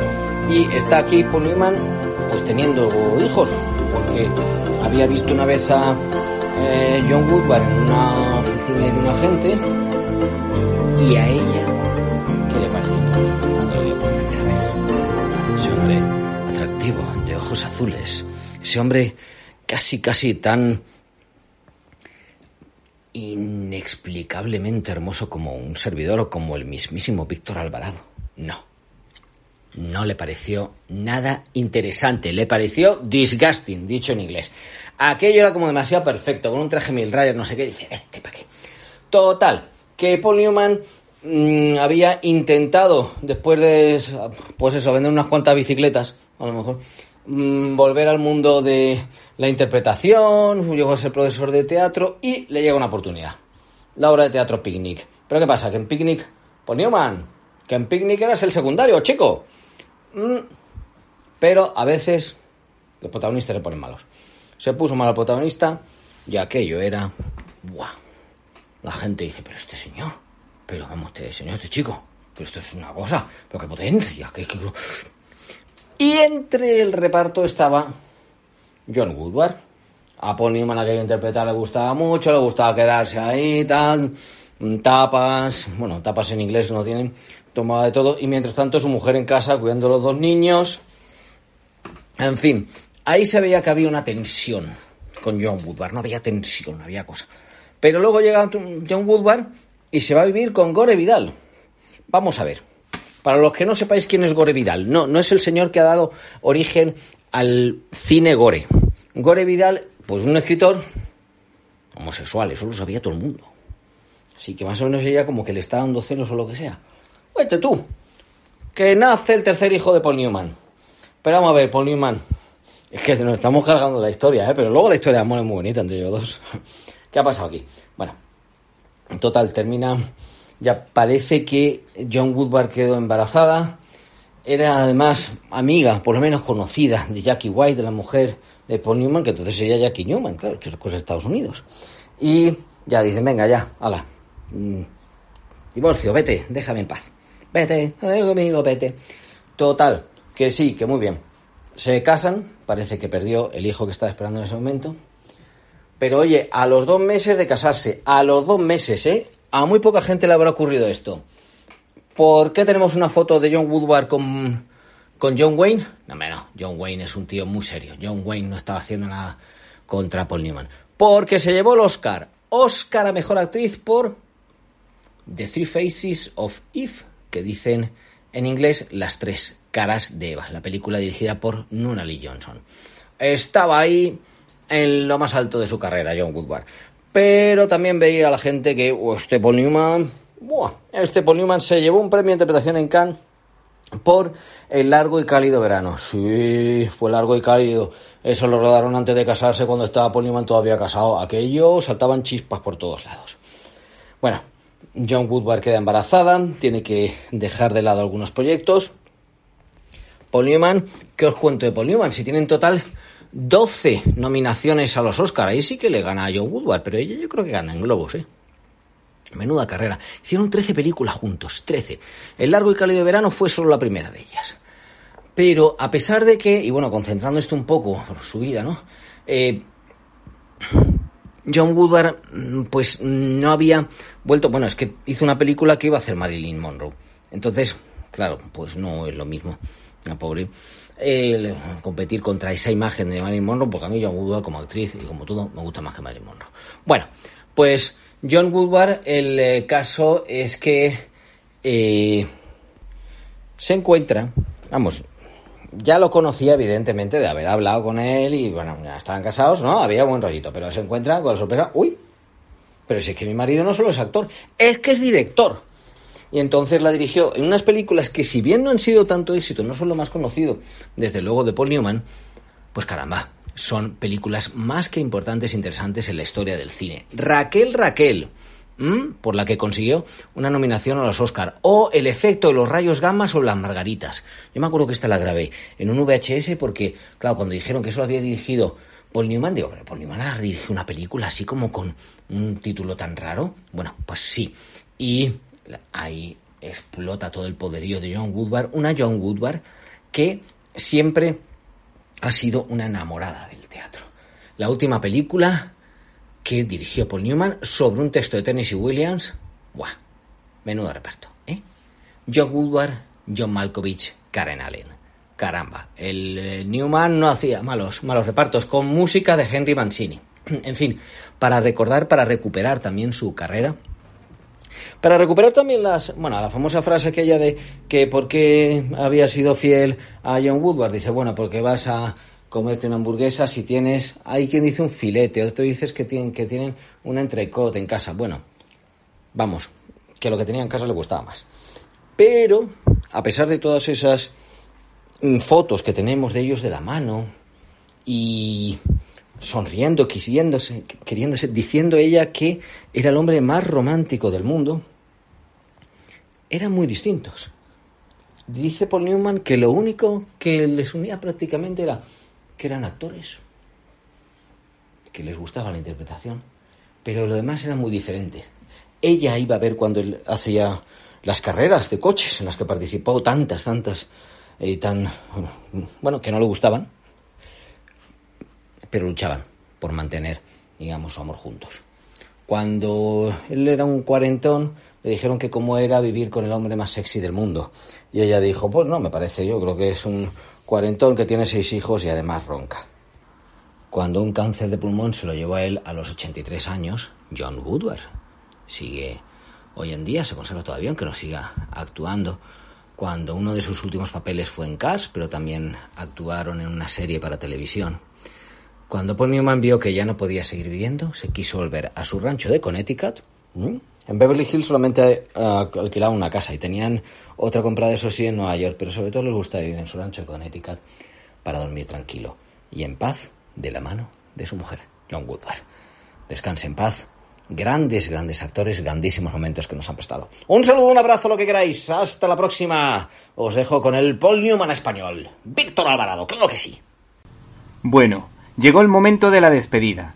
y está aquí Paul Newman teniendo hijos porque había visto una vez a eh, John Woodward en una oficina de un agente y a ella ¿qué le pareció? Ese hombre atractivo, de ojos azules, ese hombre casi casi tan inexplicablemente hermoso como un servidor o como el mismísimo Víctor Alvarado. No. No le pareció nada interesante, le pareció disgusting, dicho en inglés. Aquello era como demasiado perfecto, con un traje mil rayas, no sé qué, dice, este para qué. Total, que Paul Newman mmm, había intentado, después de, pues eso, vender unas cuantas bicicletas, a lo mejor, mmm, volver al mundo de la interpretación, llegó a ser profesor de teatro y le llega una oportunidad. La obra de teatro Picnic. Pero ¿qué pasa? Que en Picnic, pues Newman, que en Picnic eras el secundario, chico. Mm, pero a veces los protagonistas se ponen malos. Se puso mal al protagonista y aquello era... ¡Buah! La gente dice, pero este señor, pero vamos, este señor, este chico, pero esto es una cosa, pero qué potencia, qué... Y entre el reparto estaba John Woodward. A Paul Newman, a que interpretar, le gustaba mucho, le gustaba quedarse ahí, tal, tapas, bueno, tapas en inglés que no tienen, tomaba de todo, y mientras tanto su mujer en casa cuidando a los dos niños. En fin, ahí se veía que había una tensión con John Woodward, no había tensión, había cosa. Pero luego llega John Woodward y se va a vivir con Gore Vidal. Vamos a ver. Para los que no sepáis quién es Gore Vidal, no, no es el señor que ha dado origen al cine Gore. Gore Vidal, pues un escritor homosexual, eso lo sabía todo el mundo. Así que más o menos ella como que le está dando celos o lo que sea. Vete tú, que nace el tercer hijo de Paul Newman. Pero vamos a ver, Paul Newman, es que nos estamos cargando la historia, ¿eh? pero luego la historia de amor es muy bonita entre ellos dos. (laughs) ¿Qué ha pasado aquí? Bueno, en total termina, ya parece que John Woodward quedó embarazada, era además amiga, por lo menos conocida, de Jackie White, de la mujer de Paul Newman, que entonces sería Jackie Newman, claro, que es cosa de Estados Unidos. Y ya dicen, venga, ya, ala, mm, divorcio, vete, déjame en paz. Vete, conmigo, vete. Total, que sí, que muy bien. Se casan, parece que perdió el hijo que estaba esperando en ese momento. Pero oye, a los dos meses de casarse, a los dos meses, ¿eh? A muy poca gente le habrá ocurrido esto. ¿Por qué tenemos una foto de John Woodward con, con John Wayne? No, no, John Wayne es un tío muy serio. John Wayne no estaba haciendo nada contra Paul Newman. Porque se llevó el Oscar. Oscar a Mejor Actriz por The Three Faces of Eve, que dicen en inglés Las Tres Caras de Eva, la película dirigida por Nunnally Johnson. Estaba ahí en lo más alto de su carrera, John Woodward. Pero también veía a la gente que oh, este Paul Newman, buah, este Paul Newman se llevó un premio de interpretación en Cannes por el largo y cálido verano. Sí, fue largo y cálido. Eso lo rodaron antes de casarse cuando estaba Paul Newman todavía casado. Aquello saltaban chispas por todos lados. Bueno, John Woodward queda embarazada, tiene que dejar de lado algunos proyectos. Paul Newman, ¿qué os cuento de Paul Newman? Si tiene en total 12 nominaciones a los Oscars, ahí sí que le gana a John Woodward, pero ella yo creo que gana en Globos, ¿eh? Menuda carrera. Hicieron 13 películas juntos, 13. El largo y cálido verano fue solo la primera de ellas. Pero a pesar de que, y bueno, concentrando esto un poco por su vida, ¿no? Eh, John Woodward, pues no había vuelto. Bueno, es que hizo una película que iba a hacer Marilyn Monroe. Entonces, claro, pues no es lo mismo. La pobre. Eh, competir contra esa imagen de Marilyn Monroe, porque a mí John Woodward como actriz y como todo me gusta más que Marilyn Monroe. Bueno, pues John Woodward, el eh, caso es que eh, se encuentra, vamos, ya lo conocía evidentemente de haber hablado con él y bueno, ya estaban casados, ¿no? Había buen rollito, pero se encuentra con la sorpresa, uy, pero si es que mi marido no solo es actor, es que es director. Y entonces la dirigió en unas películas que si bien no han sido tanto éxito, no son lo más conocido, desde luego de Paul Newman, pues caramba, son películas más que importantes e interesantes en la historia del cine. Raquel Raquel, por la que consiguió una nominación a los Oscar, o El efecto de los rayos gamma sobre las margaritas. Yo me acuerdo que esta la grabé en un VHS porque, claro, cuando dijeron que eso lo había dirigido Paul Newman, digo, pero Paul Newman ha dirigido una película así como con un título tan raro. Bueno, pues sí. Y ahí explota todo el poderío de John Woodward, una John Woodward que siempre ha sido una enamorada del teatro. La última película que dirigió Paul Newman sobre un texto de Tennessee Williams, ¡buah! Menudo reparto, ¿eh? John Woodward, John Malkovich, Karen Allen. Caramba, el eh, Newman no hacía malos, malos repartos con música de Henry Mancini. (clears throat) En fin, para recordar, para recuperar también su carrera, para recuperar también las, bueno, la famosa frase aquella de que por qué había sido fiel a John Woodward, dice, bueno, porque vas a comerte una hamburguesa si tienes, hay quien dice un filete, otro dices que tienen, que tienen un entrecot en casa. Bueno, vamos, que lo que tenía en casa le gustaba más. Pero, a pesar de todas esas mm, fotos que tenemos de ellos de la mano y sonriendo, quisiéndose, queriéndose, diciendo ella que era el hombre más romántico del mundo, eran muy distintos. Dice Paul Newman que lo único que les unía prácticamente era que eran actores, que les gustaba la interpretación, pero lo demás era muy diferente. Ella iba a ver cuando él hacía las carreras de coches en las que participó tantas, tantas, y tan, bueno, que no le gustaban, pero luchaban por mantener, digamos, su amor juntos. Cuando él era un cuarentón, le dijeron que cómo era vivir con el hombre más sexy del mundo. Y ella dijo, pues no, me parece, yo creo que es un cuarentón que tiene seis hijos y además ronca. Cuando un cáncer de pulmón se lo llevó a él a los 83 años, John Woodward sigue hoy en día, se conserva todavía, aunque no siga actuando. Cuando uno de sus últimos papeles fue en Cars, pero también actuaron en una serie para televisión. Cuando Paul Newman vio que ya no podía seguir viviendo, se quiso volver a su rancho de Connecticut. En Beverly Hills solamente uh, alquilaban una casa y tenían otra comprada, eso sí, en Nueva York, pero sobre todo les gusta vivir en su rancho de Connecticut para dormir tranquilo y en paz de la mano de su mujer, John Woodward. Descanse en paz. Grandes, grandes actores, grandísimos momentos que nos han prestado. Un saludo, un abrazo, lo que queráis. Hasta la próxima. Os dejo con el Paul Newman español. Víctor Alvarado, claro que sí. Bueno, Llegó el momento de la despedida,